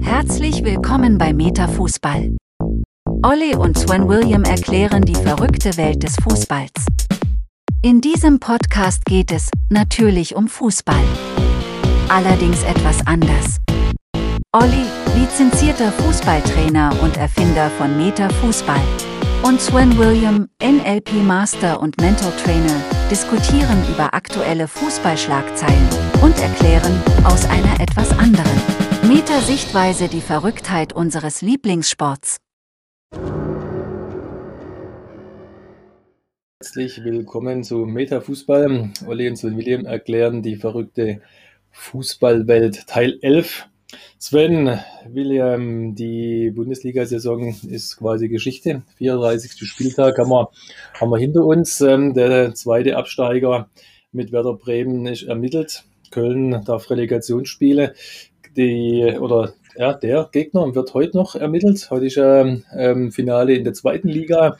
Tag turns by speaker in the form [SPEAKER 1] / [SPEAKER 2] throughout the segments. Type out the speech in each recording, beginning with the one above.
[SPEAKER 1] Herzlich willkommen bei Metafußball. Olli und Sven William erklären die verrückte Welt des Fußballs. In diesem Podcast geht es natürlich um Fußball. Allerdings etwas anders. Olli, lizenzierter Fußballtrainer und Erfinder von Metafußball. Und Sven William, NLP Master und Mental Trainer, diskutieren über aktuelle Fußballschlagzeilen und erklären aus einer etwas anderen Meta-Sichtweise die Verrücktheit unseres Lieblingssports.
[SPEAKER 2] Herzlich willkommen zu Meta-Fußball. Olli und William erklären die verrückte Fußballwelt Teil 11. Sven, William, die Bundesliga-Saison ist quasi Geschichte. 34. Spieltag haben wir, haben wir hinter uns. Ähm, der zweite Absteiger mit Werder Bremen ist ermittelt. Köln darf Relegationsspiele. Die, oder ja, der Gegner wird heute noch ermittelt. Heute ist ja ähm, Finale in der zweiten Liga.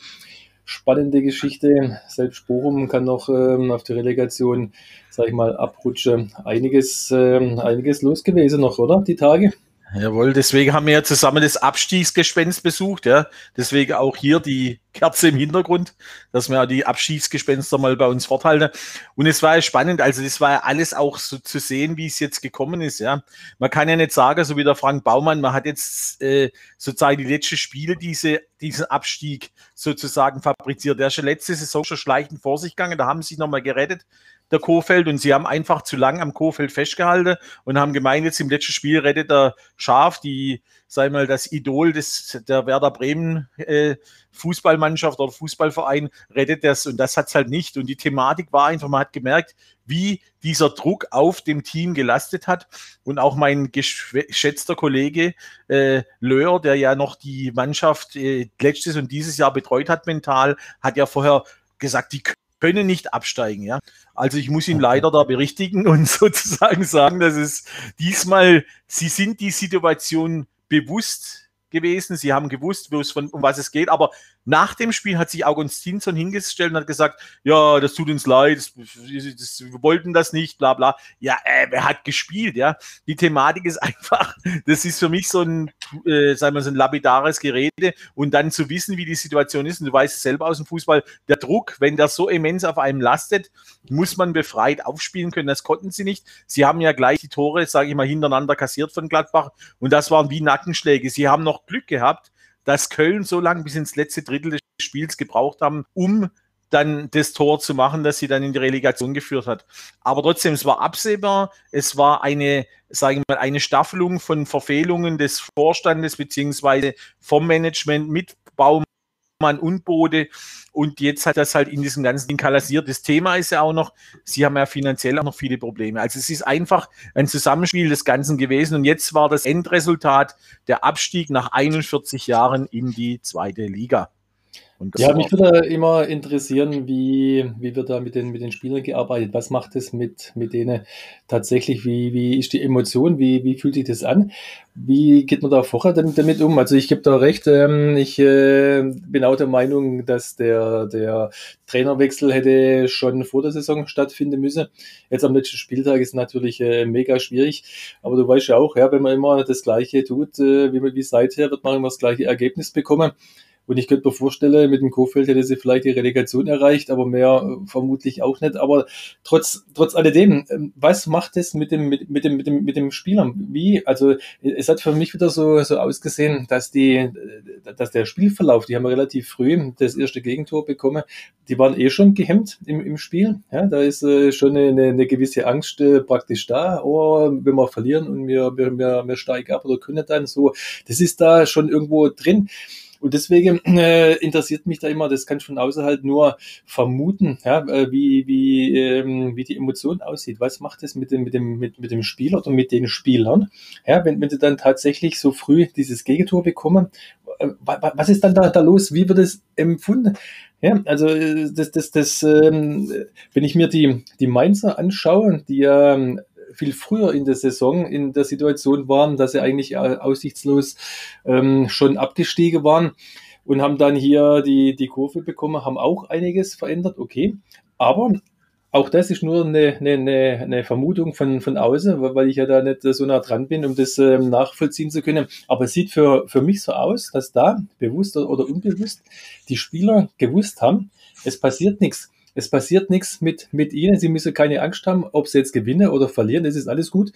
[SPEAKER 2] Spannende Geschichte. Selbst Bochum kann noch ähm, auf die Relegation sag ich mal, abrutschen. Einiges, äh, einiges los gewesen noch, oder? Die Tage?
[SPEAKER 3] Jawohl, deswegen haben wir ja zusammen das Abstiegsgespenst besucht, ja. Deswegen auch hier die Kerze im Hintergrund, dass wir ja die Abstiegsgespenster mal bei uns forthalten. Und es war ja spannend, also das war ja alles auch so zu sehen, wie es jetzt gekommen ist, ja. Man kann ja nicht sagen, so wie der Frank Baumann, man hat jetzt äh, sozusagen die letzten Spiele diese, diesen Abstieg sozusagen fabriziert. Der ist schon letzte Saison schon schleichend vor sich gegangen, da haben sie sich nochmal gerettet der Kofeld und sie haben einfach zu lang am Kofeld festgehalten und haben gemeint, jetzt im letzten Spiel rettet der Schaf, die, sei mal, das Idol des, der Werder Bremen äh, Fußballmannschaft oder Fußballverein rettet das und das hat es halt nicht. Und die Thematik war einfach, man hat gemerkt, wie dieser Druck auf dem Team gelastet hat. Und auch mein geschätzter Kollege äh, Löhr, der ja noch die Mannschaft äh, letztes und dieses Jahr betreut hat mental, hat ja vorher gesagt, die können nicht absteigen, ja. Also ich muss ihn leider da berichtigen und sozusagen sagen, dass es diesmal, sie sind die Situation bewusst gewesen. Sie haben gewusst, von, um was es geht. Aber nach dem Spiel hat sich Augustinsson hingestellt und hat gesagt, ja, das tut uns leid, das, das, wir wollten das nicht, bla bla. Ja, äh, wer hat gespielt, ja? Die Thematik ist einfach, das ist für mich so ein, äh, sagen wir so ein lapidares Gerede und dann zu wissen, wie die Situation ist. Und du weißt selber aus dem Fußball, der Druck, wenn der so immens auf einem lastet, muss man befreit aufspielen können. Das konnten sie nicht. Sie haben ja gleich die Tore, sage ich mal, hintereinander kassiert von Gladbach und das waren wie Nackenschläge. Sie haben noch Glück gehabt, dass Köln so lange bis ins letzte Drittel des Spiels gebraucht haben, um dann das Tor zu machen, das sie dann in die Relegation geführt hat. Aber trotzdem, es war absehbar, es war eine, sagen wir mal, eine Staffelung von Verfehlungen des Vorstandes beziehungsweise vom Management mit Baum Mann und Bode. Und jetzt hat das halt in diesem ganzen Ding kalassiert. Das Thema ist ja auch noch, sie haben ja finanziell auch noch viele Probleme. Also es ist einfach ein Zusammenspiel des Ganzen gewesen. Und jetzt war das Endresultat der Abstieg nach 41 Jahren in die zweite Liga
[SPEAKER 2] ja, mich würde immer interessieren, wie, wie wird da mit den, mit den Spielern gearbeitet? Was macht es mit, mit denen tatsächlich? Wie, wie ist die Emotion? Wie, wie fühlt sich das an? Wie geht man da vorher damit um? Also ich gebe da recht, ähm, ich äh, bin auch der Meinung, dass der, der Trainerwechsel hätte schon vor der Saison stattfinden müssen. Jetzt am letzten Spieltag ist natürlich äh, mega schwierig, aber du weißt ja auch, ja, wenn man immer das Gleiche tut, äh, wie, wie seither, wird man immer das gleiche Ergebnis bekommen. Und ich könnte mir vorstellen, mit dem Kofeld hätte sie vielleicht die Relegation erreicht, aber mehr äh, vermutlich auch nicht. Aber trotz, trotz alledem, ähm, was macht es mit dem, mit, mit dem, mit dem, mit dem Spieler? Wie? Also, es hat für mich wieder so, so ausgesehen, dass die, äh, dass der Spielverlauf, die haben relativ früh das erste Gegentor bekommen, die waren eh schon gehemmt im, im Spiel. Ja, da ist äh, schon eine, eine gewisse Angst äh, praktisch da. Oh, wenn wir verlieren und wir, wir, wir, wir steigen ab oder können dann so, das ist da schon irgendwo drin. Und deswegen äh, interessiert mich da immer, das kann ich von außen halt nur vermuten, ja, äh, wie, wie, ähm, wie die Emotion aussieht. Was macht es mit dem, mit dem, mit, mit dem Spieler oder mit den Spielern? Ja, wenn, wenn sie dann tatsächlich so früh dieses Gegentor bekommen, äh, was ist dann da, da los? Wie wird es empfunden? Ja, also äh, das, das, das, ähm, wenn ich mir die, die Mainzer anschaue, die ja ähm, viel früher in der Saison in der Situation waren, dass sie eigentlich aussichtslos ähm, schon abgestiegen waren und haben dann hier die, die Kurve bekommen, haben auch einiges verändert, okay. Aber auch das ist nur eine, eine, eine Vermutung von, von außen, weil ich ja da nicht so nah dran bin, um das ähm, nachvollziehen zu können. Aber es sieht für, für mich so aus, dass da bewusst oder unbewusst die Spieler gewusst haben, es passiert nichts. Es passiert nichts mit, mit ihnen. Sie müssen keine Angst haben, ob sie jetzt gewinnen oder verlieren. Das ist alles gut.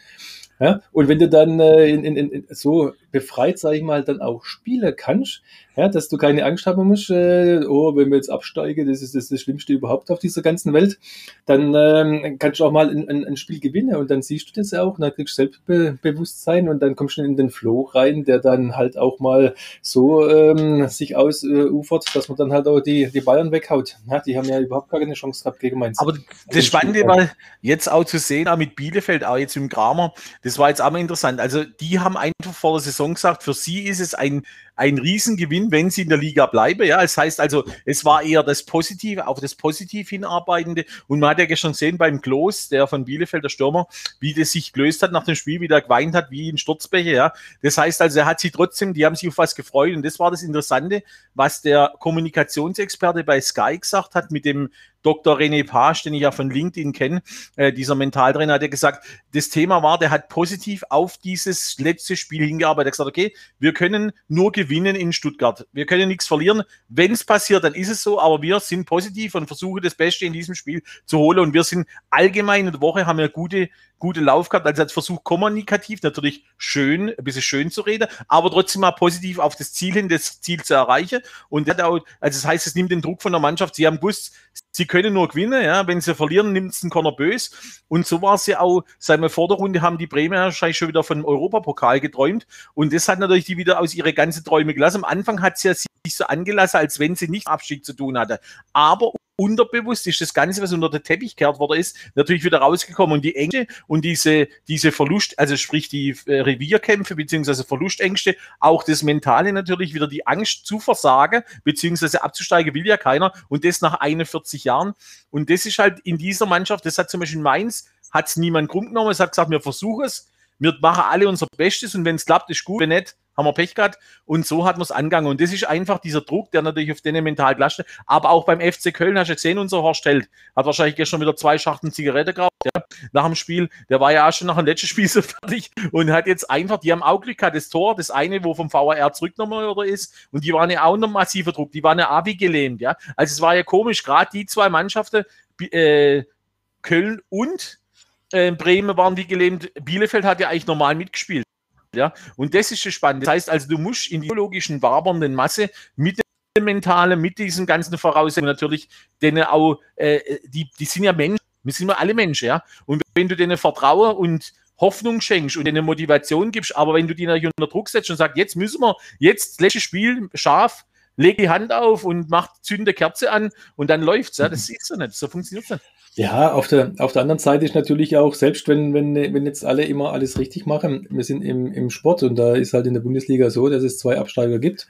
[SPEAKER 2] Ja? Und wenn du dann äh, in, in, in, so befreit, sage ich mal, dann auch spielen kannst, ja, dass du keine Angst haben musst, äh, oh, wenn wir jetzt absteigen, das ist das, das Schlimmste überhaupt auf dieser ganzen Welt, dann ähm, kannst du auch mal ein, ein, ein, Spiel gewinnen und dann siehst du das auch und dann kriegst du Selbstbewusstsein und dann kommst du in den Flow rein, der dann halt auch mal so ähm, sich ausufert, dass man dann halt auch die, die Bayern weghaut. Ja, die haben ja überhaupt gar keine Chance gehabt gegen Mainz.
[SPEAKER 3] Aber das Spannende war jetzt auch zu sehen, auch mit Bielefeld, auch jetzt im Kramer, das war jetzt auch mal interessant. Also die haben einfach vor der Saison gesagt, für sie ist es ein ein Riesengewinn, wenn sie in der Liga bleiben. Ja, das heißt also, es war eher das Positive, auf das Positiv hinarbeitende. Und man hat ja gestern gesehen beim Klos, der von Bielefeld, der Stürmer, wie das sich gelöst hat nach dem Spiel, wie der geweint hat, wie in Sturzbecher. Ja, das heißt also, er hat sich trotzdem, die haben sich auf was gefreut. Und das war das Interessante, was der Kommunikationsexperte bei Sky gesagt hat mit dem Dr. René Page, den ich ja von LinkedIn kenne, äh, dieser Mentaltrainer, hat ja gesagt, das Thema war, der hat positiv auf dieses letzte Spiel hingearbeitet. Er hat gesagt, okay, wir können nur gewinnen in Stuttgart. Wir können nichts verlieren. Wenn es passiert, dann ist es so, aber wir sind positiv und versuchen das Beste in diesem Spiel zu holen. Und wir sind allgemein in der Woche, haben wir gute gute Lauf gehabt. Also hat versucht, kommunikativ natürlich schön, ein bisschen schön zu reden, aber trotzdem mal positiv auf das Ziel hin, das Ziel zu erreichen. Und hat auch, also das heißt, es nimmt den Druck von der Mannschaft. Sie haben gewusst, sie können nur gewinnen, ja. Wenn sie verlieren, nimmt es einen Corner bös. Und so war es ja auch, seit der Vorderrunde haben die Bremer wahrscheinlich schon wieder von Europapokal geträumt. Und das hat natürlich die wieder aus ihre ganze Träume gelassen. Am Anfang hat sie ja sich so angelassen, als wenn sie nicht Abstieg zu tun hatte. Aber unterbewusst ist das Ganze, was unter den Teppich gekehrt worden ist, natürlich wieder rausgekommen. Und die Ängste und diese, diese Verlust, also sprich die äh, Revierkämpfe beziehungsweise Verlustängste, auch das Mentale natürlich wieder die Angst zu versagen, beziehungsweise abzusteigen will ja keiner. Und das nach 41 Jahren. Und das ist halt in dieser Mannschaft, das hat zum Beispiel in Mainz, hat es niemand krumm genommen. Es hat gesagt, wir versuchen es, wir machen alle unser Bestes und wenn es klappt, ist gut. Wenn nicht, haben wir Pech gehabt. Und so hat man es angegangen. Und das ist einfach dieser Druck, der natürlich auf den mental gelastet. Aber auch beim FC Köln, hast du gesehen, unser Horst Held hat wahrscheinlich gestern wieder zwei Schachteln Zigarette geraucht, ja, nach dem Spiel. Der war ja auch schon nach dem letzten Spiel so fertig und hat jetzt einfach, die haben auch Glück gehabt, das Tor, das eine, wo vom VAR zurückgenommen oder ist. Und die waren ja auch unter massiver Druck. Die waren ja auch wie gelähmt, ja. Also es war ja komisch, gerade die zwei Mannschaften, äh, Köln und äh, Bremen waren wie gelähmt. Bielefeld hat ja eigentlich normal mitgespielt. Ja, und das ist das Spannende. Das heißt also, du musst in die biologischen wabernden Masse mit dem Mentalen, mit diesen ganzen Voraussetzungen natürlich, denen auch, äh, die, die sind ja Menschen, wir sind ja alle Menschen, ja. Und wenn du denen Vertrauen und Hoffnung schenkst und denen Motivation gibst, aber wenn du die natürlich unter Druck setzt und sagst, jetzt müssen wir, jetzt das letzte Spiel scharf, leg die Hand auf und mach zünde Kerze an und dann läuft's, ja. Das ist so nicht, so funktioniert es nicht.
[SPEAKER 2] Ja, auf der, auf der anderen Seite ist natürlich auch, selbst wenn, wenn, wenn jetzt alle immer alles richtig machen, wir sind im, im Sport und da ist halt in der Bundesliga so, dass es zwei Absteiger gibt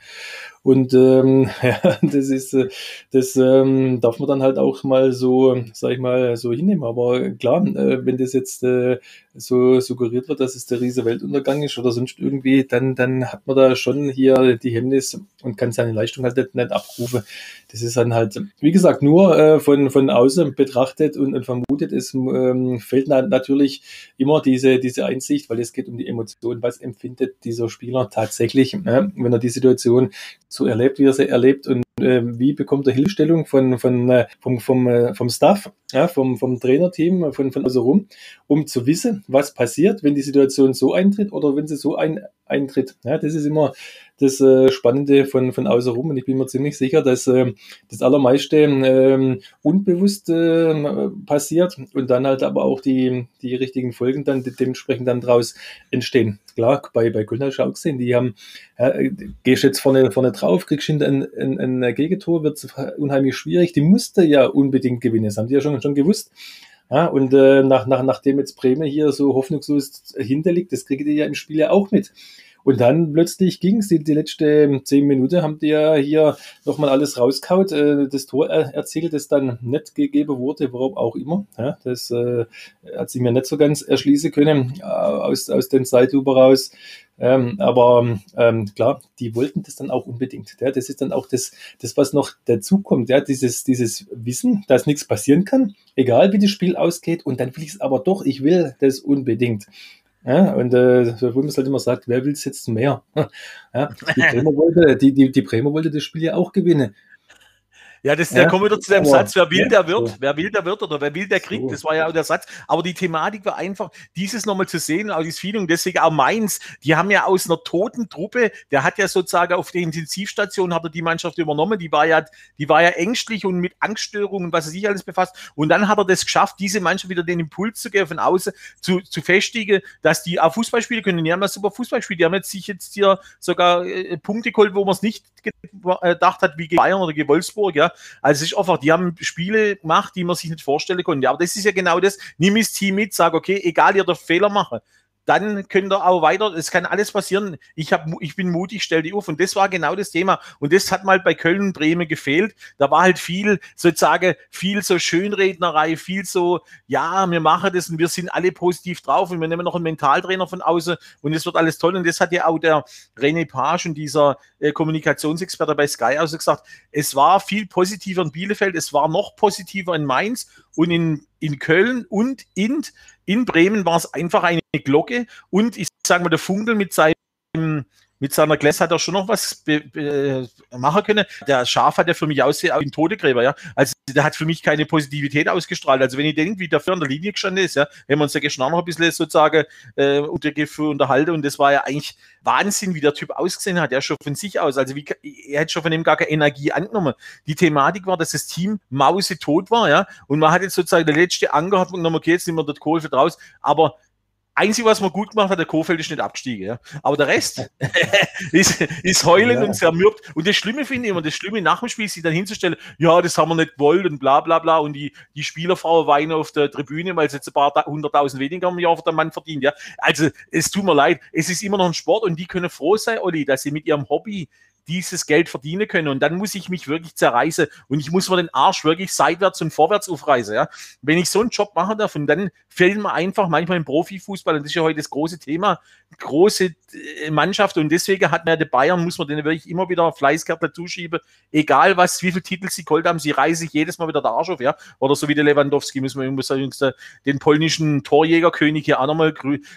[SPEAKER 2] und ähm, ja, das ist, äh, das ähm, darf man dann halt auch mal so, sag ich mal, so hinnehmen. Aber klar, äh, wenn das jetzt äh, so suggeriert wird, dass es der riese Weltuntergang ist oder sonst irgendwie, dann, dann hat man da schon hier die Hemmnis und kann seine Leistung halt nicht, nicht abrufen. Das ist dann halt, wie gesagt, nur äh, von, von außen betrachtet und, und vermutet. Es ähm, fehlt natürlich immer diese, diese Einsicht, weil es geht um die Emotion. Was empfindet dieser Spieler tatsächlich, äh, wenn er die Situation so erlebt, wie er sie erlebt und äh, wie bekommt er Hilfestellung von, von, äh, vom, vom, äh, vom Staff, ja, vom, vom Trainerteam, von, von außen rum, um zu wissen, was passiert, wenn die Situation so eintritt oder wenn sie so ein, eintritt. Ja, das ist immer das äh, Spannende von, von außen rum und ich bin mir ziemlich sicher, dass äh, das Allermeiste äh, unbewusst äh, passiert und dann halt aber auch die, die richtigen Folgen dann dementsprechend dann daraus entstehen. Klar, bei, bei Köln hast du auch gesehen, die haben, äh, gehst jetzt vorne, vorne drauf, kriegst hinter ein, ein, ein Gegentor, wird unheimlich schwierig. Die musste ja unbedingt gewinnen, das haben die ja schon, schon gewusst. Ja, und äh, nach, nach, nachdem jetzt Bremen hier so hoffnungslos hinterliegt, das kriegt ihr ja im Spiel ja auch mit. Und dann plötzlich ging es, die, die letzten zehn Minuten haben die ja hier nochmal alles rauskaut, äh, das Tor er, erzielt, das dann nicht gegeben wurde, warum auch immer. Ja, das äh, hat sich mir nicht so ganz erschließen können äh, aus, aus den Zeitlupe raus. Ähm, aber ähm, klar, die wollten das dann auch unbedingt. Ja, das ist dann auch das, das was noch dazukommt. Ja, dieses, dieses Wissen, dass nichts passieren kann, egal wie das Spiel ausgeht. Und dann will ich es aber doch, ich will das unbedingt. Ja, und äh, wo man es halt immer sagt, wer will es jetzt mehr? Ja, die, Bremer wollte, die, die, die Bremer wollte das Spiel ja auch gewinnen.
[SPEAKER 3] Ja, das, ja, da kommen wir wieder zu dem Satz, wer will, der wird, wer will, der wird oder wer will, der kriegt. Das war ja auch der Satz. Aber die Thematik war einfach, dieses nochmal zu sehen, auch dieses Feeling, deswegen auch Mainz, die haben ja aus einer toten Truppe, der hat ja sozusagen auf der Intensivstation, hat er die Mannschaft übernommen, die war ja, die war ja ängstlich und mit Angststörungen, was er sich alles befasst. Und dann hat er das geschafft, diese Mannschaft wieder den Impuls zu geben, von außen zu, zu festigen, dass die auch Fußball spielen können. Die haben ja super Fußball gespielt. Die haben jetzt sich jetzt hier sogar äh, Punkte geholt, wo man es nicht gedacht hat, wie gegen Bayern oder gegen Wolfsburg, ja. Also es ist einfach, die haben Spiele gemacht, die man sich nicht vorstellen konnte. Aber das ist ja genau das. Nimm das Team mit, sag, okay, egal, ihr dürft Fehler machen dann könnt ihr auch weiter, es kann alles passieren. Ich, hab, ich bin mutig, stell die auf. Und das war genau das Thema. Und das hat mal bei Köln und Bremen gefehlt. Da war halt viel, sozusagen, viel so Schönrednerei, viel so, ja, wir machen das und wir sind alle positiv drauf und wir nehmen noch einen Mentaltrainer von außen und es wird alles toll. Und das hat ja auch der René Page und dieser äh, Kommunikationsexperte bei Sky also gesagt. Es war viel positiver in Bielefeld, es war noch positiver in Mainz und in, in Köln und in, in Bremen war es einfach eine Glocke. Und ich sage mal, der Funkel mit seinem mit seiner Gläs hat er schon noch was machen können. Der Schaf hat ja für mich aussehen wie ein Todegräber, ja. Also der hat für mich keine Positivität ausgestrahlt. Also wenn ich denke, wie dafür an der Linie gestanden ist, ja, haben wir uns ja gestern noch ein bisschen sozusagen äh, unter unterhalten und das war ja eigentlich Wahnsinn, wie der Typ ausgesehen hat. Er schon von sich aus. Also wie, er hat schon von ihm gar keine Energie angenommen. Die Thematik war, dass das Team Mause tot war, ja. Und man hat jetzt sozusagen der letzte Anker hat man genommen, okay, jetzt nehmen wir dort Kohl für draus, aber Einzige, was man gut gemacht hat, der Kofeld ist nicht abgestiegen. Ja. Aber der Rest ist, ist heulen ja. und zermürbt. Und das Schlimme finde ich immer, das Schlimme nach dem Spiel, sich dann hinzustellen, ja, das haben wir nicht gewollt und bla bla bla. Und die, die Spielerfrau weinen auf der Tribüne, weil sie jetzt ein paar hunderttausend weniger im Jahr für den Mann verdient. Ja. Also es tut mir leid, es ist immer noch ein Sport und die können froh sein, Olli, dass sie mit ihrem Hobby dieses Geld verdienen können. Und dann muss ich mich wirklich zerreißen und ich muss mir den Arsch wirklich seitwärts und vorwärts aufreißen. Ja? Wenn ich so einen Job machen darf und dann fällt mir einfach manchmal im Profifußball, und das ist ja heute das große Thema, große äh, Mannschaft und deswegen hat mir der Bayern, muss man denen wirklich immer wieder Fleißkärtler zuschieben, egal was, wie viele Titel sie geholt haben, sie reißen sich jedes Mal wieder der Arsch auf, ja, oder so wie der Lewandowski, müssen wir muss sagen, den polnischen Torjägerkönig hier auch nochmal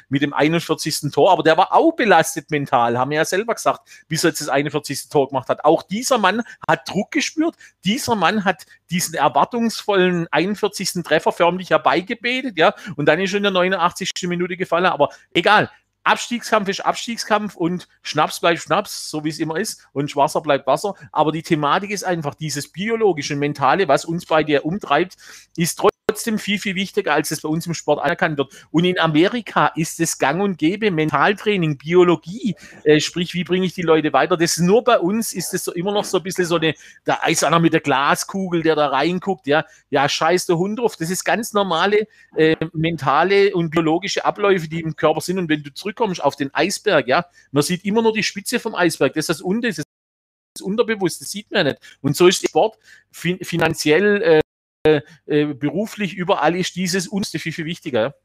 [SPEAKER 3] mit dem 41. Tor, aber der war auch belastet mental, haben wir ja selber gesagt, bis jetzt das 41. Tor gemacht hat. Auch dieser Mann hat Druck gespürt, dieser Mann hat diesen erwartungsvollen 41. Treffer förmlich herbeigebetet, ja, und dann ist schon in der 89. Minute gefallen, aber egal, Abstiegskampf ist Abstiegskampf und Schnaps bleibt Schnaps, so wie es immer ist, und Wasser bleibt Wasser. Aber die Thematik ist einfach dieses biologische, mentale, was uns bei dir umtreibt, ist trotzdem trotzdem viel, viel wichtiger, als es bei uns im Sport anerkannt wird. Und in Amerika ist es gang und gäbe, Mentaltraining, Biologie, äh, sprich, wie bringe ich die Leute weiter. Das ist nur bei uns ist es so immer noch so ein bisschen so eine, da ist einer mit der Glaskugel, der da reinguckt, ja, ja, scheiß der Hund drauf. Das ist ganz normale äh, mentale und biologische Abläufe, die im Körper sind. Und wenn du zurückkommst auf den Eisberg, ja, man sieht immer nur die Spitze vom Eisberg. Das ist das Unter, das unterbewusst, das sieht man nicht. Und so ist Sport fin finanziell äh, äh, beruflich überall ist dieses uns viel, viel wichtiger.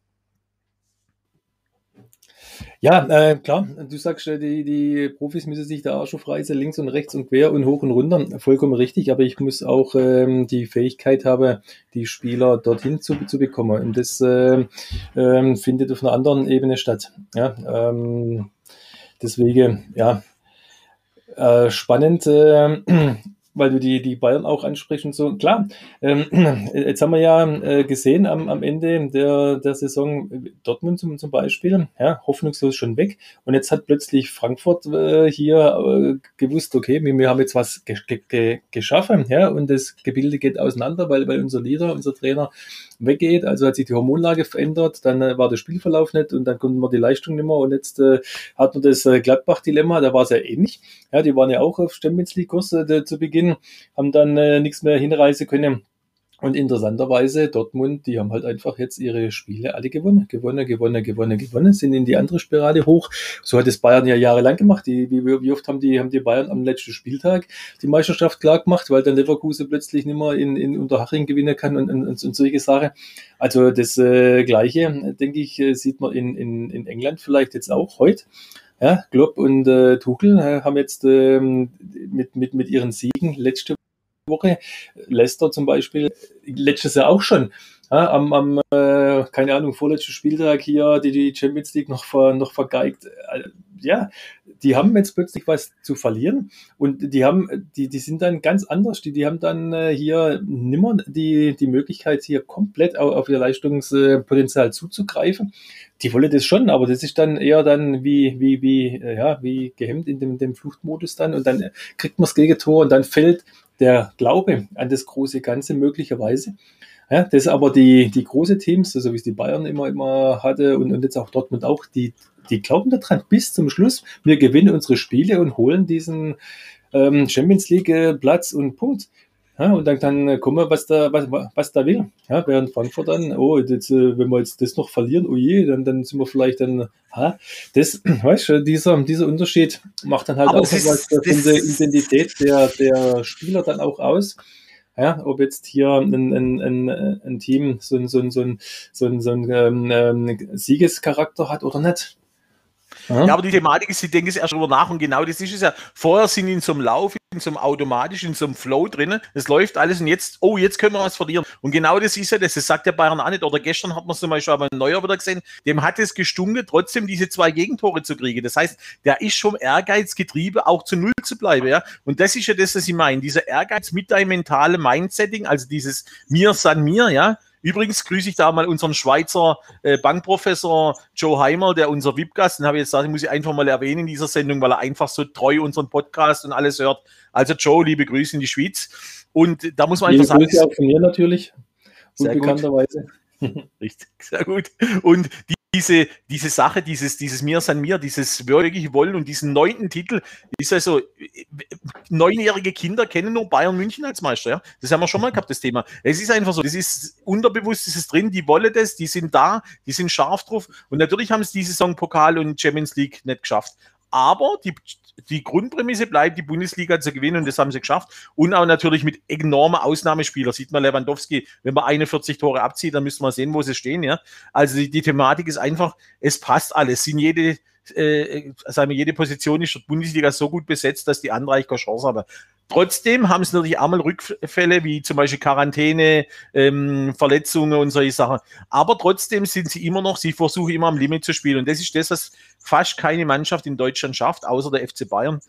[SPEAKER 2] Ja, äh, klar, du sagst, äh, die, die Profis müssen sich da auch schon freisen, links und rechts und quer und hoch und runter. Vollkommen richtig, aber ich muss auch ähm, die Fähigkeit haben, die Spieler dorthin zu, zu bekommen. Und das äh, äh, findet auf einer anderen Ebene statt. Ja, ähm, deswegen, ja, äh, spannend. Äh, weil du die, die Bayern auch ansprichst und so. Klar, ähm, jetzt haben wir ja äh, gesehen am, am Ende der, der Saison Dortmund zum, zum Beispiel, ja, hoffnungslos schon weg. Und jetzt hat plötzlich Frankfurt äh, hier äh, gewusst, okay, wir, wir haben jetzt was ge ge geschaffen, ja, und das Gebilde geht auseinander, weil, weil unser Leader, unser Trainer weggeht. Also hat sich die Hormonlage verändert, dann äh, war der Spielverlauf nicht und dann konnten wir die Leistung nicht mehr. Und jetzt äh, hat man das äh, Gladbach-Dilemma, da war es ja ähnlich. Ja, die waren ja auch auf Champions League-Kurs äh, zu Beginn, haben dann äh, nichts mehr hinreisen können. Und interessanterweise, Dortmund, die haben halt einfach jetzt ihre Spiele alle gewonnen. Gewonnen, gewonnen, gewonnen, gewonnen, sind in die andere Spirale hoch. So hat es Bayern ja jahrelang gemacht. Die, wie, wie oft haben die, haben die Bayern am letzten Spieltag die Meisterschaft klar gemacht, weil dann Leverkusen plötzlich nicht mehr in, in Unterhaching gewinnen kann und, und, und solche Sachen. Also das äh, Gleiche, denke ich, äh, sieht man in, in, in England vielleicht jetzt auch heute. Ja, Klopp und äh, Tuchel äh, haben jetzt ähm, mit, mit, mit ihren Siegen letzte Woche. Leicester zum Beispiel, letztes Jahr auch schon. Ja, am, am äh, keine Ahnung, vorletzten Spieltag hier, die die Champions League noch, ver, noch vergeigt. Äh, ja, die haben jetzt plötzlich was zu verlieren und die haben, die, die sind dann ganz anders. Die, die haben dann äh, hier nimmer die, die Möglichkeit, hier komplett auf, auf ihr Leistungspotenzial zuzugreifen. Die wollen das schon, aber das ist dann eher dann wie, wie, wie, äh, ja, wie gehemmt in dem, dem Fluchtmodus dann und dann kriegt man das Gegentor und dann fällt der Glaube an das große Ganze möglicherweise. Ja, das aber die, die große Teams, so wie es die Bayern immer, immer hatte und, und jetzt auch Dortmund auch, die, die glauben daran bis zum Schluss. Wir gewinnen unsere Spiele und holen diesen ähm, Champions League äh, Platz und Punkt. Ja, und dann kann kommen, was da, was, was da will. Ja, während Frankfurt dann, oh, jetzt, äh, wenn wir jetzt das noch verlieren, oh je, dann, dann sind wir vielleicht dann, ha, das, weißt du, dieser, dieser Unterschied macht dann halt Aber auch was von der Identität der, der Spieler dann auch aus. Ja, ob jetzt hier ein, ein, ein, ein Team so ein, so ein, so ein, so ein, so ein ähm, Siegescharakter hat oder nicht.
[SPEAKER 3] Ja. ja, aber die Thematik ist, ich denke es erst darüber nach und genau das ist es ja. Vorher sind in so einem Lauf, in so einem automatisch, in so einem Flow drin. Es läuft alles und jetzt, oh, jetzt können wir was verlieren. Und genau das ist ja das. Das sagt der Bayern auch nicht. Oder gestern hat man es zum Beispiel aber Neuer wieder gesehen. Dem hat es gestunken, trotzdem diese zwei Gegentore zu kriegen. Das heißt, der ist schon ehrgeizgetrieben, auch zu Null zu bleiben. Ja? Und das ist ja das, was ich meine. Dieser Ehrgeiz mit deinem mentalen Mindsetting, also dieses Mir san mir, ja Übrigens grüße ich da mal unseren Schweizer äh, Bankprofessor Joe Heimer, der unser VIP-Gast, den habe ich jetzt gesagt, muss ich einfach mal erwähnen in dieser Sendung, weil er einfach so treu unseren Podcast und alles hört. Also Joe, liebe Grüße in die Schweiz. Und da muss man
[SPEAKER 2] liebe einfach sagen. Grüße auch von mir natürlich. Unbekannterweise.
[SPEAKER 3] Richtig, sehr gut. Und die diese, diese Sache, dieses, dieses Mir san mir, dieses wirklich Wollen und diesen neunten Titel, ist also, neunjährige Kinder kennen nur Bayern München als Meister, ja. Das haben wir schon mal gehabt, das Thema. Es ist einfach so, das ist unterbewusst, ist es drin, die wollen das, die sind da, die sind scharf drauf. Und natürlich haben es diese Saison Pokal und Champions League nicht geschafft. Aber die, die Grundprämisse bleibt, die Bundesliga zu gewinnen und das haben sie geschafft. Und auch natürlich mit enormen Ausnahmespielern. Sieht man Lewandowski, wenn man 41 Tore abzieht, dann müsste man sehen, wo sie stehen. Ja? Also die, die Thematik ist einfach, es passt alles. Sind jede, äh, sagen wir, jede Position ist der Bundesliga so gut besetzt, dass die andere eigentlich keine Chance haben. Trotzdem haben sie natürlich einmal Rückfälle, wie zum Beispiel Quarantäne, ähm, Verletzungen und solche Sachen. Aber trotzdem sind sie immer noch, sie versuchen immer am Limit zu spielen. Und das ist das, was fast keine Mannschaft in Deutschland schafft, außer der FC Bayern.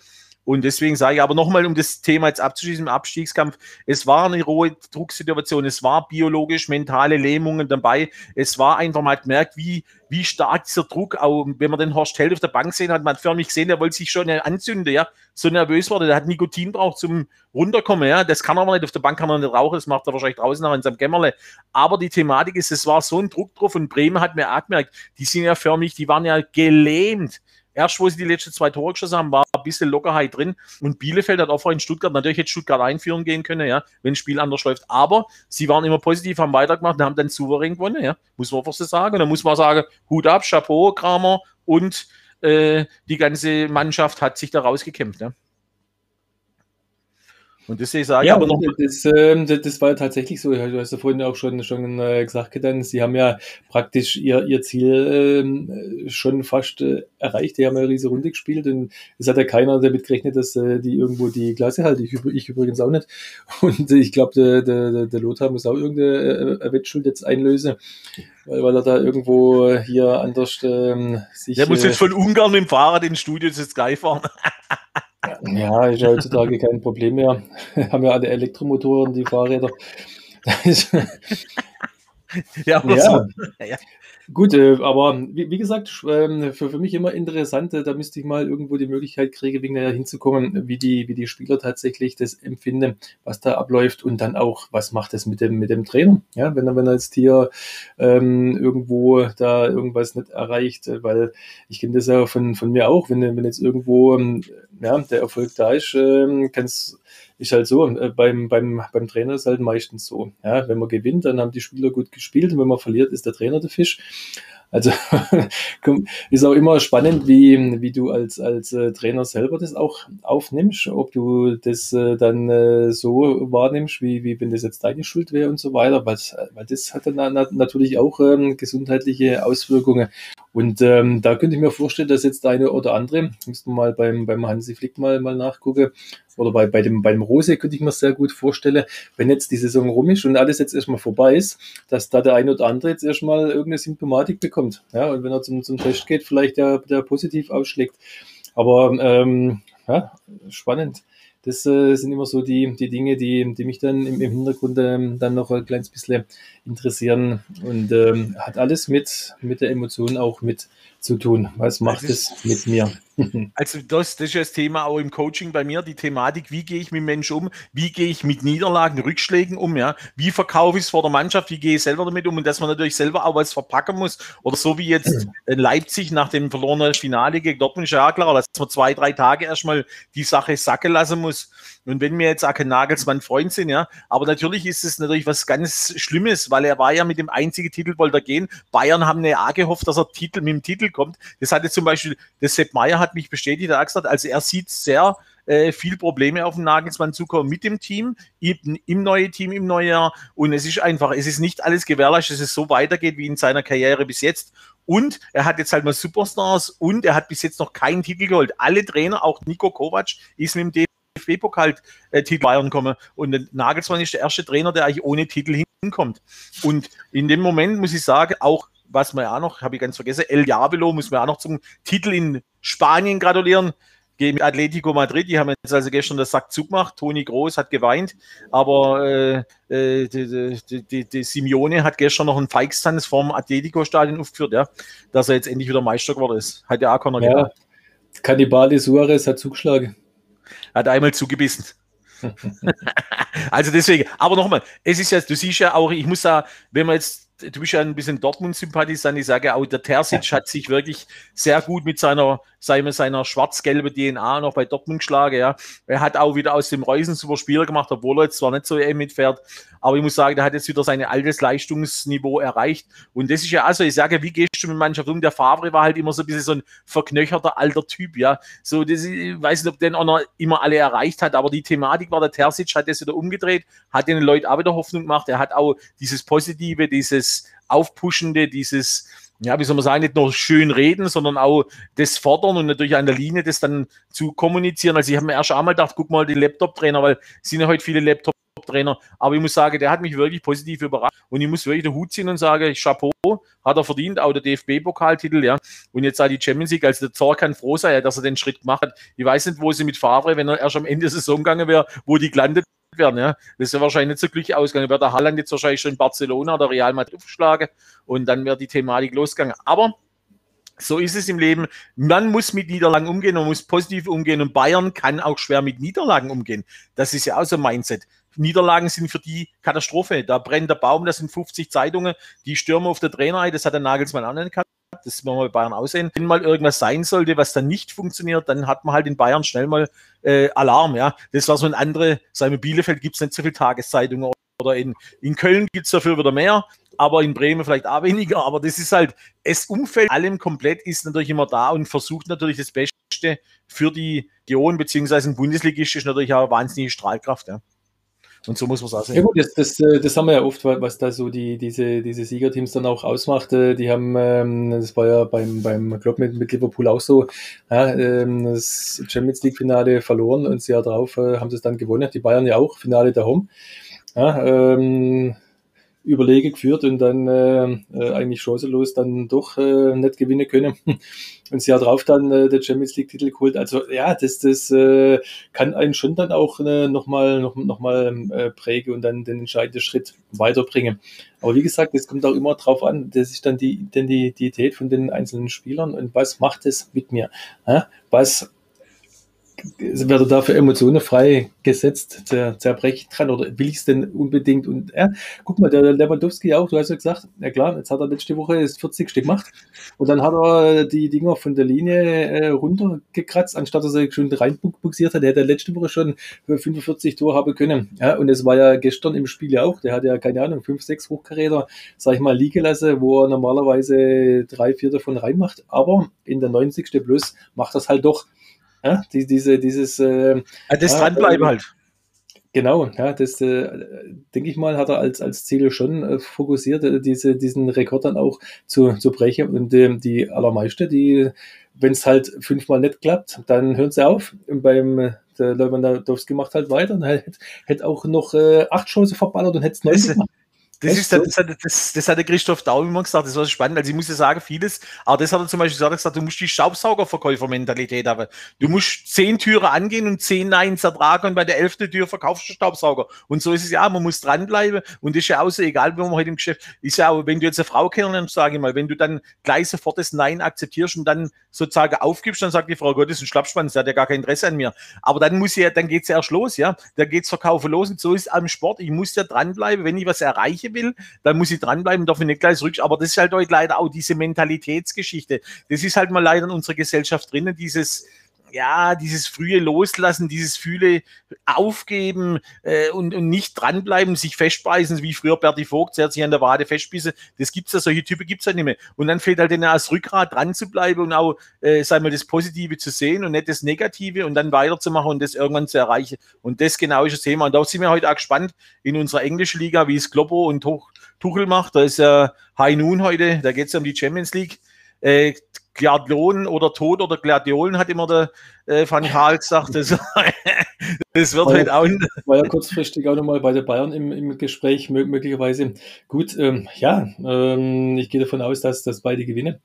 [SPEAKER 3] Und deswegen sage ich aber nochmal, um das Thema jetzt abzuschließen im Abstiegskampf, es war eine rohe Drucksituation, es war biologisch mentale Lähmungen dabei, es war einfach mal gemerkt, wie, wie stark dieser Druck, auch wenn man den Horst Held auf der Bank sehen hat, man hat förmlich gesehen, der wollte sich schon anzünden, ja, so nervös wurde, der hat Nikotin braucht zum Runterkommen, ja, das kann er aber nicht, auf der Bank kann er nicht rauchen, das macht er wahrscheinlich draußen nach in seinem Kämmerle, aber die Thematik ist, es war so ein Druck drauf und Bremen hat mir auch gemerkt, die sind ja förmlich, die waren ja gelähmt, Erst, wo sie die letzten zwei Tore geschossen haben, war ein bisschen Lockerheit drin. Und Bielefeld hat auch vorhin Stuttgart, natürlich hätte Stuttgart einführen gehen können, ja, wenn das Spiel anders läuft. Aber sie waren immer positiv, haben weitergemacht und haben dann souverän gewonnen, ja. Muss man einfach so sagen. Und dann muss man sagen, Hut ab, Chapeau, Kramer und äh, die ganze Mannschaft hat sich da rausgekämpft, ja.
[SPEAKER 2] Und deswegen sage ja, ich aber noch. Das, äh, das war tatsächlich so. Du hast ja vorhin auch schon, schon äh, gesagt, dann, Sie haben ja praktisch Ihr, ihr Ziel äh, schon fast äh, erreicht. Die haben ja eine riesige Runde gespielt und es hat ja keiner damit gerechnet, dass äh, die irgendwo die Klasse halten. Ich, ich übrigens auch nicht. Und ich glaube, der, der, der Lothar muss auch irgendeine Wettschuld jetzt einlösen, weil, weil er da irgendwo hier anders ähm,
[SPEAKER 3] sich. Der muss jetzt von Ungarn mit dem Fahrrad ins Studio zu Sky fahren.
[SPEAKER 2] Ja, ist ja heutzutage kein Problem mehr. Haben ja alle Elektromotoren, die Fahrräder. ja, ja. So. ja. Gut, äh, aber wie, wie gesagt, äh, für, für mich immer interessant, da müsste ich mal irgendwo die Möglichkeit kriegen, wegen der hinzukommen, wie die, wie die Spieler tatsächlich das empfinden, was da abläuft und dann auch, was macht es mit dem, mit dem Trainer? Ja, wenn er, wenn er jetzt hier ähm, irgendwo da irgendwas nicht erreicht, äh, weil ich kenne das ja von, von mir auch, wenn, wenn jetzt irgendwo ähm, ja, der Erfolg da ist, ähm, kann's, ist halt so, äh, beim, beim, beim Trainer ist halt meistens so. Ja, wenn man gewinnt, dann haben die Spieler gut gespielt und wenn man verliert, ist der Trainer der Fisch. Also ist auch immer spannend, wie, wie du als, als äh, Trainer selber das auch aufnimmst, ob du das äh, dann äh, so wahrnimmst, wie, wie wenn das jetzt deine Schuld wäre und so weiter, weil, weil das hat dann na, natürlich auch ähm, gesundheitliche Auswirkungen. Und ähm, da könnte ich mir vorstellen, dass jetzt eine oder andere, müssten wir mal beim, beim Hansi Flick mal, mal nachgucken, oder bei, bei, dem, bei dem Rose könnte ich mir sehr gut vorstellen, wenn jetzt die Saison rum ist und alles jetzt erstmal vorbei ist, dass da der eine oder andere jetzt erstmal irgendeine Symptomatik bekommt. Ja, und wenn er zum, zum Test geht, vielleicht der, der positiv ausschlägt. Aber ähm, ja, spannend. Das äh, sind immer so die, die Dinge, die, die mich dann im, im Hintergrund ähm, dann noch ein kleines bisschen interessieren und ähm, hat alles mit, mit der Emotion auch mit zu tun. Was macht es mit mir?
[SPEAKER 3] Also das, das ist das Thema auch im Coaching bei mir, die Thematik, wie gehe ich mit Menschen um, wie gehe ich mit Niederlagen, Rückschlägen um, ja, wie verkaufe ich es vor der Mannschaft, wie gehe ich selber damit um? Und dass man natürlich selber auch was verpacken muss? Oder so wie jetzt in Leipzig nach dem verlorenen Finale gegen Dortmund, ja klar, dass man zwei, drei Tage erstmal die Sache sacken lassen muss. Und wenn wir jetzt auch kein Nagelsmann Freund sind, ja, aber natürlich ist es natürlich was ganz Schlimmes, weil er war ja mit dem einzigen Titel wollte er gehen. Bayern haben ja auch gehofft, dass er Titel, mit dem Titel kommt. Das hatte zum Beispiel, der Sepp Meier hat mich bestätigt, er hat gesagt, also er sieht sehr äh, viel Probleme auf den Nagelsmann zukommen mit dem Team, im, im neuen Team, im neuen Jahr. Und es ist einfach, es ist nicht alles gewährleistet, dass es so weitergeht wie in seiner Karriere bis jetzt. Und er hat jetzt halt mal Superstars und er hat bis jetzt noch keinen Titel geholt. Alle Trainer, auch Nico Kovac, ist mit dem DFB-Pokal-Titel Bayern kommen. Und Nagelsmann ist der erste Trainer, der eigentlich ohne Titel hinkommt. Und in dem Moment muss ich sagen, auch was man ja auch noch, habe ich ganz vergessen, El Javelo muss man auch noch zum Titel in Spanien gratulieren. Gegen Atletico Madrid, die haben jetzt also gestern das Sack zugemacht. Toni Groß hat geweint, aber äh, äh die, die, die, die, Simeone hat gestern noch einen Feixtanz vom Atletico-Stadion aufgeführt, ja, dass er jetzt endlich wieder Meister geworden ist. Hat ja auch keiner
[SPEAKER 2] ja, gedacht. Cannibale Suarez hat zugeschlagen.
[SPEAKER 3] Hat einmal zugebissen. also deswegen, aber nochmal, es ist ja, du siehst ja auch, ich muss sagen, wenn man jetzt du bist ja ein bisschen Dortmund-Sympathisant. Ich sage auch, der Terzic hat sich wirklich sehr gut mit seiner, seiner, seiner schwarz-gelben DNA noch bei Dortmund geschlagen. Ja. Er hat auch wieder aus dem Reusen super Spieler gemacht, obwohl er jetzt zwar nicht so EM mitfährt. Aber ich muss sagen, der hat jetzt wieder sein altes Leistungsniveau erreicht. Und das ist ja also, ich sage, wie gehst du mit Mannschaft um? Der Favre war halt immer so ein bisschen so ein verknöcherter alter Typ. Ja. So, das, ich weiß nicht, ob den auch noch immer alle erreicht hat, aber die Thematik war, der Terzic hat das wieder umgedreht, hat den Leuten auch wieder Hoffnung gemacht. Er hat auch dieses Positive, dieses Aufpuschende, dieses, ja, wie soll man sagen, nicht nur schön reden, sondern auch das fordern und natürlich an der Linie das dann zu kommunizieren. Also ich habe mir erst einmal gedacht, guck mal, die Laptop-Trainer, weil es sind ja heute viele Laptop-Trainer, aber ich muss sagen, der hat mich wirklich positiv überrascht und ich muss wirklich den Hut ziehen und sagen, Chapeau, hat er verdient, auch der DFB-Pokaltitel, ja, und jetzt auch die Champions League, also der Zor kann froh sein, dass er den Schritt gemacht hat. Ich weiß nicht, wo sie mit Favre, wenn er erst am Ende der Saison gegangen wäre, wo die gelandet werden. Ja. Das ist ja wahrscheinlich nicht so glücklich ausgegangen. Wäre der Haaland jetzt wahrscheinlich schon in Barcelona oder Real Madrid aufgeschlagen und dann wäre die Thematik losgegangen. Aber so ist es im Leben. Man muss mit Niederlagen umgehen, man muss positiv umgehen und Bayern kann auch schwer mit Niederlagen umgehen. Das ist ja auch so ein Mindset. Niederlagen sind für die Katastrophe. Da brennt der Baum, das sind 50 Zeitungen, die stürmen auf der Trainer, das hat der Nagelsmann auch nicht gehabt das werden wir bei Bayern aussehen. Wenn mal irgendwas sein sollte, was dann nicht funktioniert, dann hat man halt in Bayern schnell mal äh, Alarm. Ja, Das war so ein andere, sagen wir, Bielefeld gibt es nicht so viele Tageszeitungen oder in, in Köln gibt es dafür wieder mehr, aber in Bremen vielleicht auch weniger. Aber das ist halt, das Umfeld allem komplett ist natürlich immer da und versucht natürlich das Beste für die Region, beziehungsweise ein Bundesligist ist natürlich auch eine wahnsinnige Strahlkraft. Ja. Und so muss man es auch sehen.
[SPEAKER 2] Ja das, das, äh, das haben wir ja oft, was da so die, diese, diese Siegerteams dann auch ausmacht. Äh, die haben, ähm, das war ja beim, beim Club mit, mit Liverpool auch so, ja, ähm, das Champions League Finale verloren und das Jahr drauf äh, haben sie es dann gewonnen. Die Bayern ja auch, Finale Home. Ja, ähm, Überlege geführt und dann äh, äh, eigentlich chancenlos dann doch äh, nicht gewinnen können. Und das Jahr drauf dann äh, der Champions League-Titel geholt. Also ja, das, das äh, kann einen schon dann auch äh, nochmal noch, noch mal, äh, prägen und dann den entscheidenden Schritt weiterbringen. Aber wie gesagt, es kommt auch immer drauf an, das ist dann die Identität von den einzelnen Spielern und was macht es mit mir? Was werde da für Emotionen freigesetzt, zer, zerbreche dran oder will ich es denn unbedingt? Und ja, guck mal, der Lewandowski auch, du hast ja gesagt, ja klar, jetzt hat er letzte Woche das 40 Stück gemacht und dann hat er die Dinger von der Linie äh, runtergekratzt, anstatt dass er schon reinbuxiert hat. Der hätte letzte Woche schon 45 Tore haben können. Ja, und es war ja gestern im Spiel ja auch, der hat ja, keine Ahnung, 5, 6 Hochkaräter, sag ich mal, liegen lassen, wo er normalerweise drei, vier davon reinmacht, aber in der 90. Plus macht das halt doch ja, die, diese, dieses. Äh,
[SPEAKER 3] ja, das Dranbleiben äh, halt.
[SPEAKER 2] Genau, ja, das äh, denke ich mal, hat er als, als Ziel schon äh, fokussiert, äh, diese, diesen Rekord dann auch zu, zu brechen. Und ähm, die allermeiste, die, wenn es halt fünfmal nicht klappt, dann hören sie auf. Und beim äh, der Lewandowski macht halt weiter und hätte hätt auch noch äh, acht Chancen verballert und hätte es 90 gemacht.
[SPEAKER 3] Das, ist, das, das, das, das hat der Christoph Daum immer gesagt, das war spannend. Also ich muss ja sagen, vieles, aber das hat er zum Beispiel gesagt, du musst die Staubsaugerverkäufermentalität haben. Du musst zehn Türen angehen und zehn Nein zertragen und bei der elften Tür verkaufst du Staubsauger. Und so ist es ja, man muss dranbleiben und das ist ja auch so, egal wie man heute im Geschäft, ist ja auch, wenn du jetzt eine Frau kennenlernst, sage ich mal, wenn du dann gleich sofort das Nein akzeptierst und dann sozusagen aufgibst, dann sagt die Frau, Gott, das ist ein Schlappspann, der hat ja gar kein Interesse an mir. Aber dann muss ja, dann geht's ja erst los, ja. Da geht's Verkaufen los und so ist es am Sport. Ich muss ja dranbleiben, wenn ich was erreiche will, dann muss ich dranbleiben, darf ich nicht gleich zurück. Aber das ist halt heute leider auch diese Mentalitätsgeschichte. Das ist halt mal leider in unserer Gesellschaft drinnen, dieses, ja, dieses frühe Loslassen, dieses fühle Aufgeben äh, und, und nicht dranbleiben, sich festbeißen, wie früher Berti Vogt, der sich an der Wade festbeißen, das gibt's ja, solche Typen gibt's ja nicht mehr. Und dann fehlt halt denen als Rückgrat dran zu bleiben und auch, äh, sagen wir, das Positive zu sehen und nicht das Negative und dann weiterzumachen und das irgendwann zu erreichen. Und das genau ist das Thema. Und da sind wir heute auch gespannt in unserer englischen Liga, wie es Globo und Tuchel macht. Da ist ja High Noon heute, da geht's um die Champions League. Äh, Gladion oder Tod oder Gladiolen, hat immer der äh, Van Gaal gesagt. Das, das wird
[SPEAKER 2] war
[SPEAKER 3] halt auch.
[SPEAKER 2] War ja kurzfristig auch nochmal bei der Bayern im, im Gespräch, möglicherweise. Gut, ähm, ja, ähm, ich gehe davon aus, dass, dass beide gewinnen.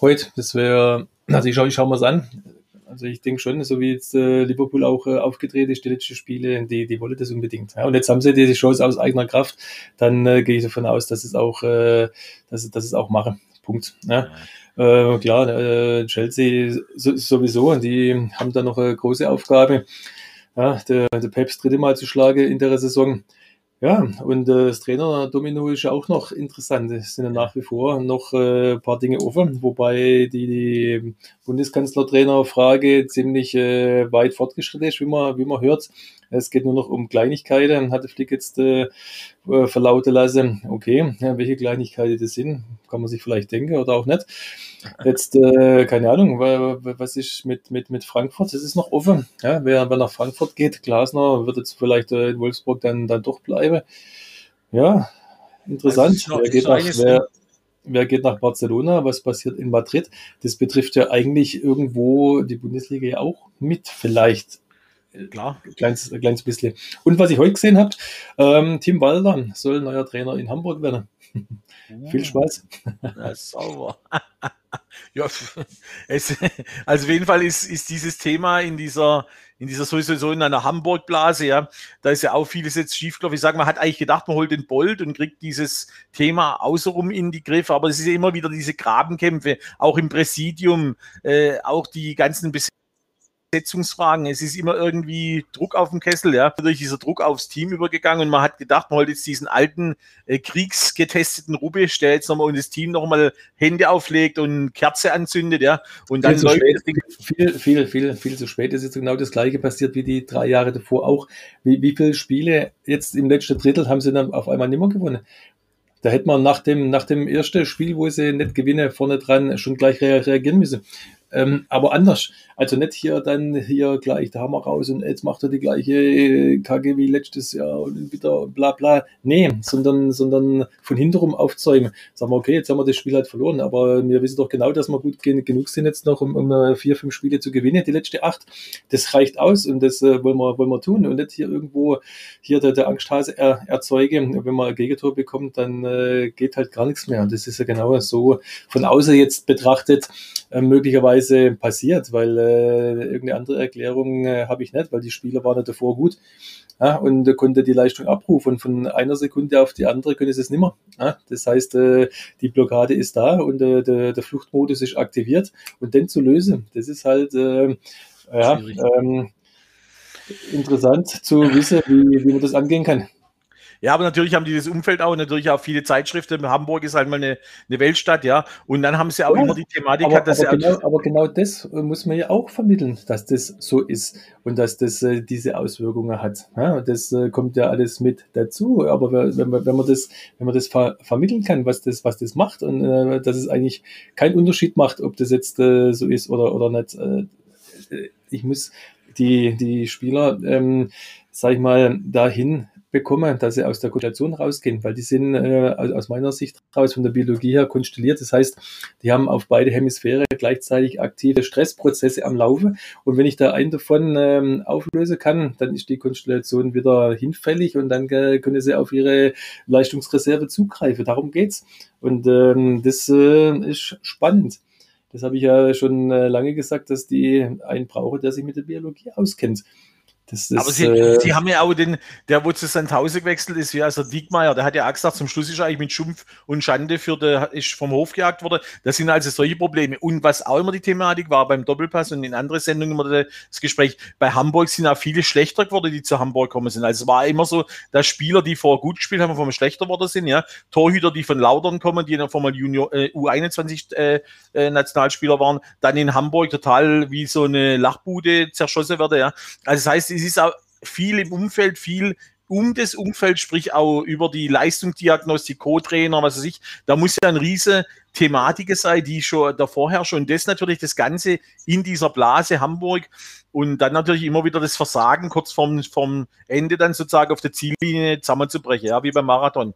[SPEAKER 2] Heute, das wäre, also ich schaue ich schau mal an. Also ich denke schon, so wie jetzt äh, Liverpool auch äh, aufgedreht ist, die letzten Spiele, die, die wollen das unbedingt. Ja, und jetzt haben sie diese Chance aus eigener Kraft, dann äh, gehe ich davon aus, dass es auch, äh, dass, dass es auch machen. Punkt. Ja. Äh, klar, äh, Chelsea sowieso, die haben da noch eine große Aufgabe. Ja, der, der Peps dritte Mal zu schlagen in der Saison. Ja, und äh, das Trainer-Domino ist ja auch noch interessant. Es sind ja nach wie vor noch äh, ein paar Dinge offen, wobei die, die Bundeskanzler-Trainer-Frage ziemlich äh, weit fortgeschritten ist, wie man, wie man hört. Es geht nur noch um Kleinigkeiten, hatte Flick jetzt äh, äh, verlauten lassen. Okay, ja, welche Kleinigkeiten das sind, kann man sich vielleicht denken oder auch nicht. Jetzt, äh, keine Ahnung, was ist mit, mit, mit Frankfurt? Das ist noch offen. Ja, wer, wer nach Frankfurt geht, Glasner wird jetzt vielleicht äh, in Wolfsburg dann, dann doch bleiben. Ja, interessant. Noch, wer, geht nach, wer, wer geht nach Barcelona? Was passiert in Madrid? Das betrifft ja eigentlich irgendwo die Bundesliga ja auch mit. Vielleicht Klar. Ein kleines, ein kleines bisschen. Und was ich heute gesehen habe, ähm, Tim Walder soll neuer Trainer in Hamburg werden. Viel Spaß.
[SPEAKER 3] Ja, sauber. ja, es, also auf jeden Fall ist, ist dieses Thema in dieser, in dieser sowieso in einer Hamburg-Blase, ja, da ist ja auch vieles jetzt schiefgelaufen. Ich sage, man hat eigentlich gedacht, man holt den Bolt und kriegt dieses Thema außenrum in die Griffe, aber es ist ja immer wieder diese Grabenkämpfe, auch im Präsidium, äh, auch die ganzen Bes Besetzungsfragen. Es ist immer irgendwie Druck auf dem Kessel, ja. Durch dieser Druck aufs Team übergegangen und man hat gedacht, man holt jetzt diesen alten, äh, kriegsgetesteten Rubisch, der jetzt nochmal und das Team nochmal Hände auflegt und Kerze anzündet, ja. Und dann
[SPEAKER 2] viel läuft das Ding. Viel, viel, viel, viel zu spät. Es ist genau das gleiche passiert wie die drei Jahre davor auch. Wie, wie viele Spiele jetzt im letzten Drittel haben sie dann auf einmal nicht mehr gewonnen? Da hätte man nach dem, nach dem ersten Spiel, wo sie nicht gewinnen, vorne dran schon gleich reagieren müssen. Ähm, aber anders. Also nicht hier dann hier gleich der Hammer raus und jetzt macht er die gleiche äh, Kacke wie letztes Jahr und wieder bla bla. Nee, sondern, sondern von hinterrum aufzäumen. Sagen wir, okay, jetzt haben wir das Spiel halt verloren, aber wir wissen doch genau, dass wir gut genug sind jetzt noch, um, um äh, vier, fünf Spiele zu gewinnen, die letzte acht. Das reicht aus und das äh, wollen, wir, wollen wir tun und nicht hier irgendwo hier der, der Angsthase er, erzeugen. Wenn man ein Gegentor bekommt, dann äh, geht halt gar nichts mehr. Und das ist ja genau so von außen jetzt betrachtet äh, möglicherweise passiert, weil äh, irgendeine andere Erklärung äh, habe ich nicht, weil die Spieler waren ja davor gut ja, und äh, konnte die Leistung abrufen. Und von einer Sekunde auf die andere können sie es nicht mehr. Ja, das heißt, äh, die Blockade ist da und äh, der, der Fluchtmodus ist aktiviert. Und den zu lösen, das ist halt, äh, ja, ähm, interessant zu wissen, wie, wie man das angehen kann.
[SPEAKER 3] Ja, aber natürlich haben die das Umfeld auch, natürlich auch viele Zeitschriften. Hamburg ist halt mal eine, eine Weltstadt, ja. Und dann haben sie auch ja, immer die Thematik,
[SPEAKER 2] aber,
[SPEAKER 3] dass
[SPEAKER 2] aber, genau, aber genau das muss man ja auch vermitteln, dass das so ist und dass das äh, diese Auswirkungen hat. Ja, das äh, kommt ja alles mit dazu. Aber wenn man, wenn man das, wenn man das ver vermitteln kann, was das, was das macht und äh, dass es eigentlich keinen Unterschied macht, ob das jetzt äh, so ist oder, oder nicht. Äh, ich muss die, die Spieler, ähm, sag ich mal, dahin bekommen, dass sie aus der Konstellation rausgehen, weil die sind äh, aus meiner Sicht raus von der Biologie her konstelliert. Das heißt, die haben auf beide Hemisphäre gleichzeitig aktive Stressprozesse am Laufe. Und wenn ich da einen davon ähm, auflösen kann, dann ist die Konstellation wieder hinfällig und dann äh, können sie auf ihre Leistungsreserve zugreifen. Darum geht's. Und ähm, das äh, ist spannend. Das habe ich ja schon äh, lange gesagt, dass die einen brauchen, der sich mit der Biologie auskennt.
[SPEAKER 3] Ist, aber sie, äh, sie haben ja auch den, der, wo zu Sandhausen gewechselt ist, wie der Diekmeyer, der hat ja auch gesagt, zum Schluss ist er eigentlich mit Schumpf und Schande für der, ist vom Hof gejagt worden. Das sind also solche Probleme. Und was auch immer die Thematik war beim Doppelpass und in anderen Sendungen immer das Gespräch, bei Hamburg sind auch viele schlechter geworden, die zu Hamburg gekommen sind. Also es war immer so, dass Spieler, die vorher gut gespielt haben, vom schlechter geworden sind, ja. Torhüter, die von Laudern kommen, die noch mal Junior, äh, U21 äh, äh, Nationalspieler waren, dann in Hamburg total wie so eine Lachbude zerschossen werden, ja. Also das heißt, es ist auch viel im Umfeld, viel um das Umfeld, sprich auch über die Leistungsdiagnostik, Co-Trainer, was weiß ich, da muss ja ein riese Thematik sein, die schon da vorher schon. Das natürlich das Ganze in dieser Blase Hamburg und dann natürlich immer wieder das Versagen kurz vorm, vorm Ende dann sozusagen auf der Ziellinie zusammenzubrechen, ja, wie beim Marathon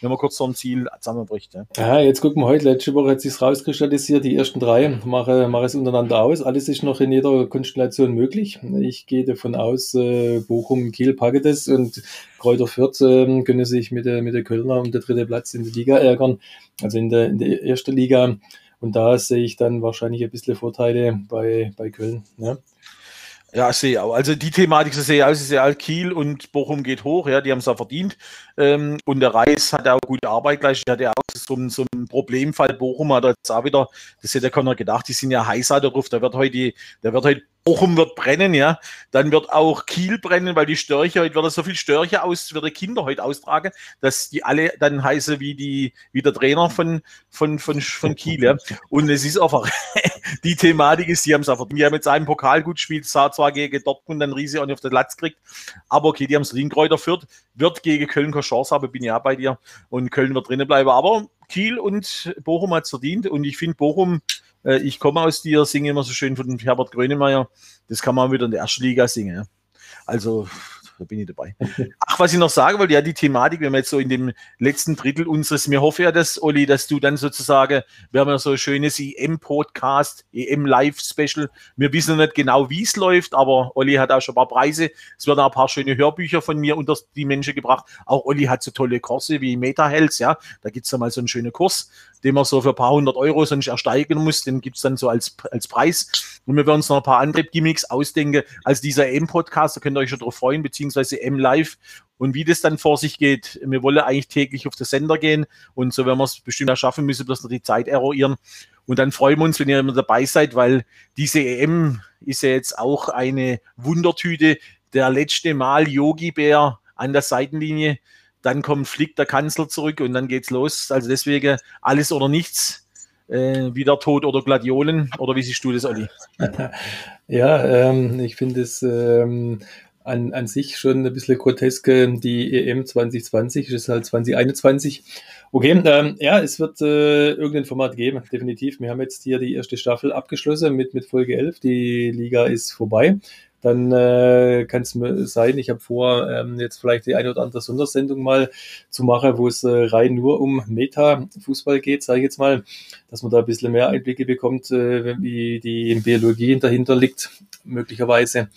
[SPEAKER 3] wenn man kurz so ein Ziel zusammenbricht. Ja.
[SPEAKER 2] ja, jetzt gucken wir heute. Letzte Woche hat sich rauskristallisiert, die ersten drei mache, mache es untereinander aus. Alles ist noch in jeder Konstellation möglich. Ich gehe davon aus, äh, Bochum, Kiel packe das und Kräuter Fürth äh, können sich mit der, mit der Kölner um den dritten Platz in der Liga ärgern, also in der, in der ersten Liga. Und da sehe ich dann wahrscheinlich ein bisschen Vorteile bei, bei Köln. Ja.
[SPEAKER 3] Ja, ich sehe auch. Also die Thematik, ich sehe aus, ist ja Kiel und Bochum geht hoch, ja, die haben es ja verdient. Ähm, und der Reis hat auch gute Arbeit gleich. Der hat ja auch so, so einen Problemfall. Bochum hat jetzt auch wieder, das hätte keiner gedacht, die sind ja heißer darauf. Da wird heute, da wird heute Bochum wird brennen, ja. Dann wird auch Kiel brennen, weil die Störche, heute wird so viel Störche aus, wird die Kinder heute austragen, dass die alle dann heißen wie die, wie der Trainer von, von, von, von Kiel, ja. Und es ist einfach, die Thematik ist, die haben es einfach, die haben jetzt einen Pokal gut gespielt, sah zwar gegen Dortmund dann riesig auch nicht auf den Latz gekriegt, aber okay, die haben es Linkkräuter führt, wird gegen Köln keine Chance haben, bin ja bei dir. Und Köln wird drinnen bleiben, aber Kiel und Bochum hat es verdient und ich finde Bochum, äh, ich komme aus dir, singe immer so schön von Herbert Grönemeyer. Das kann man wieder in der ersten Liga singen. Also da bin ich dabei. Ach, was ich noch sagen wollte, ja, die Thematik, wenn wir jetzt so in dem letzten Drittel unseres, mir hoffe ja, dass, Olli, dass du dann sozusagen, wir haben ja so ein schönes EM-Podcast, EM-Live-Special. Wir wissen nicht genau, wie es läuft, aber Olli hat auch schon ein paar Preise. Es werden auch ein paar schöne Hörbücher von mir unter die Menschen gebracht. Auch Olli hat so tolle Kurse wie Meta Health, ja. Da gibt es ja mal so einen schönen Kurs den man so für ein paar hundert Euro sonst ersteigen muss. Den gibt es dann so als, als Preis. Und wir werden uns noch ein paar andere Gimmicks ausdenken als dieser M-Podcast. Da könnt ihr euch schon drauf freuen, beziehungsweise M-Live. Und wie das dann vor sich geht, wir wollen eigentlich täglich auf den Sender gehen. Und so werden wir es bestimmt erschaffen müssen, bloß noch die Zeit eruieren. Und dann freuen wir uns, wenn ihr immer dabei seid, weil diese EM ist ja jetzt auch eine Wundertüte. Der letzte Mal Yogi Bär an der Seitenlinie dann kommt Flick, der Kanzler, zurück und dann geht's los. Also deswegen alles oder nichts. Äh, wieder Tod oder Gladiolen. Oder wie siehst du das, Olli?
[SPEAKER 2] ja, ähm, ich finde es ähm, an, an sich schon ein bisschen grotesk. Die EM 2020 ist halt 2021. Okay, ähm, ja, es wird äh, irgendein Format geben, definitiv. Wir haben jetzt hier die erste Staffel abgeschlossen mit, mit Folge 11. Die Liga ist vorbei dann äh, kann es sein, ich habe vor, ähm, jetzt vielleicht die eine oder andere Sondersendung mal zu machen, wo es äh, rein nur um Meta-Fußball geht, sage ich jetzt mal, dass man da ein bisschen mehr Einblicke bekommt, äh, wie die Biologie dahinter liegt, möglicherweise.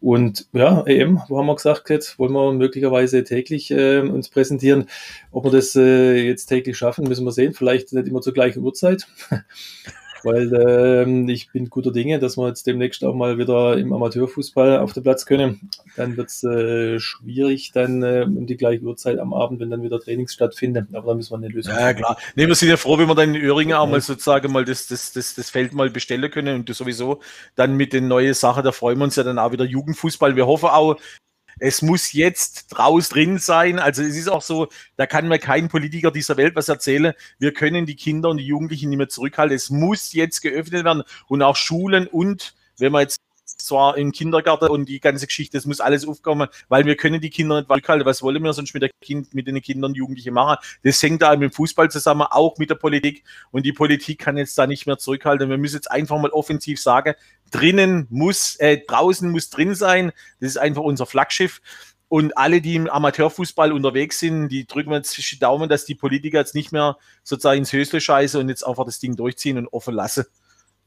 [SPEAKER 2] Und ja, EM, wo haben wir gesagt, jetzt wollen wir möglicherweise täglich äh, uns präsentieren. Ob wir das äh, jetzt täglich schaffen, müssen wir sehen. Vielleicht nicht immer zur gleichen Uhrzeit. Weil ähm, ich bin guter Dinge, dass wir jetzt demnächst auch mal wieder im Amateurfußball auf den Platz können. Dann wird es äh, schwierig dann äh, um die gleiche Uhrzeit am Abend, wenn dann wieder Trainings stattfinden. Aber da müssen wir eine Lösung
[SPEAKER 3] Ja, klar. Nee, wir sind ja froh, wenn wir dann in Öhringen auch mal sozusagen mal das, das, das, das Feld mal bestellen können und sowieso dann mit den neuen Sachen, da freuen wir uns ja dann auch wieder Jugendfußball. Wir hoffen auch, es muss jetzt draus drin sein. Also es ist auch so, da kann mir kein Politiker dieser Welt was erzählen. Wir können die Kinder und die Jugendlichen nicht mehr zurückhalten. Es muss jetzt geöffnet werden und auch Schulen und wenn man jetzt zwar im Kindergarten und die ganze Geschichte, das muss alles aufkommen, weil wir können die Kinder nicht zurückhalten. Was wollen wir sonst mit, der kind, mit den Kindern und Jugendlichen machen? Das hängt da mit dem Fußball zusammen, auch mit der Politik. Und die Politik kann jetzt da nicht mehr zurückhalten. Wir müssen jetzt einfach mal offensiv sagen, drinnen muss, äh, draußen muss drin sein. Das ist einfach unser Flaggschiff. Und alle, die im Amateurfußball unterwegs sind, die drücken jetzt die Daumen, dass die Politiker jetzt nicht mehr sozusagen ins Hösle scheiße und jetzt einfach das Ding durchziehen und offen lassen.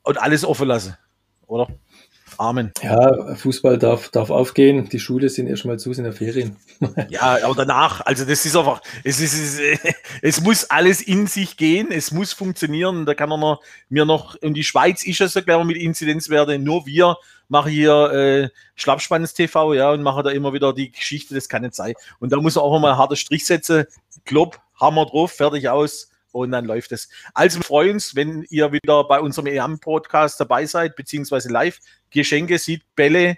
[SPEAKER 3] Und alles offen lassen. Oder?
[SPEAKER 2] Amen. Ja, Fußball darf, darf aufgehen. Die Schule sind erstmal zu, sind in der Ferien.
[SPEAKER 3] ja, aber danach, also das ist einfach, es, ist, es, es muss alles in sich gehen, es muss funktionieren. Da kann man noch, mir noch, und die Schweiz ist ja so klar mit Inzidenzwerte, nur wir machen hier äh, Schlappspannes TV, ja, und machen da immer wieder die Geschichte, das kann nicht sein. Und da muss man auch mal harten Strich setzen. Klopp, Hammer drauf, fertig aus und dann läuft es. Also wir freuen uns, wenn ihr wieder bei unserem EM-Podcast dabei seid, beziehungsweise live. Geschenke, sieht Bälle,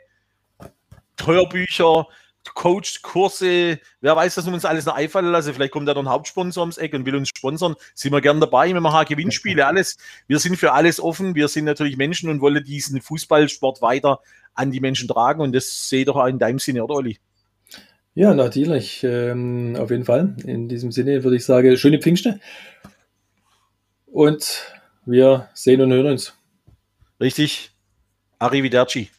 [SPEAKER 3] Teuerbücher, Coach, Kurse, wer weiß, was wir uns alles noch einfallen lassen. Vielleicht kommt da noch ein Hauptsponsor ums Eck und will uns sponsern. Sind wir gern dabei. Wir machen Gewinnspiele, alles. Wir sind für alles offen. Wir sind natürlich Menschen und wollen diesen Fußballsport weiter an die Menschen tragen. Und das sehe doch auch in deinem Sinne, oder Olli?
[SPEAKER 2] Ja, natürlich. Ähm, auf jeden Fall. In diesem Sinne würde ich sagen, schöne Pfingste. Und wir sehen und hören uns.
[SPEAKER 3] Richtig. Arrivederci.